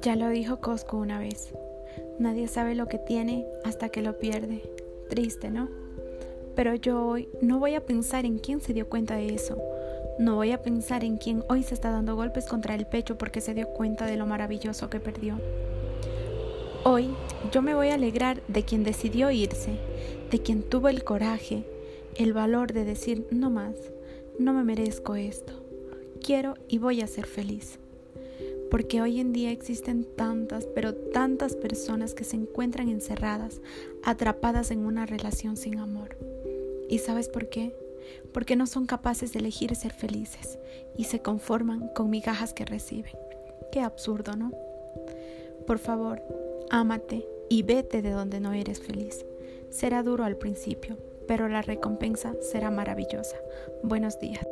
Ya lo dijo Cosco una vez. Nadie sabe lo que tiene hasta que lo pierde. Triste, ¿no? Pero yo hoy no voy a pensar en quién se dio cuenta de eso. No voy a pensar en quién hoy se está dando golpes contra el pecho porque se dio cuenta de lo maravilloso que perdió. Hoy yo me voy a alegrar de quien decidió irse, de quien tuvo el coraje, el valor de decir no más, no me merezco esto. Quiero y voy a ser feliz porque hoy en día existen tantas, pero tantas personas que se encuentran encerradas, atrapadas en una relación sin amor. ¿Y sabes por qué? Porque no son capaces de elegir ser felices y se conforman con migajas que reciben. Qué absurdo, ¿no? Por favor, ámate y vete de donde no eres feliz. Será duro al principio, pero la recompensa será maravillosa. Buenos días.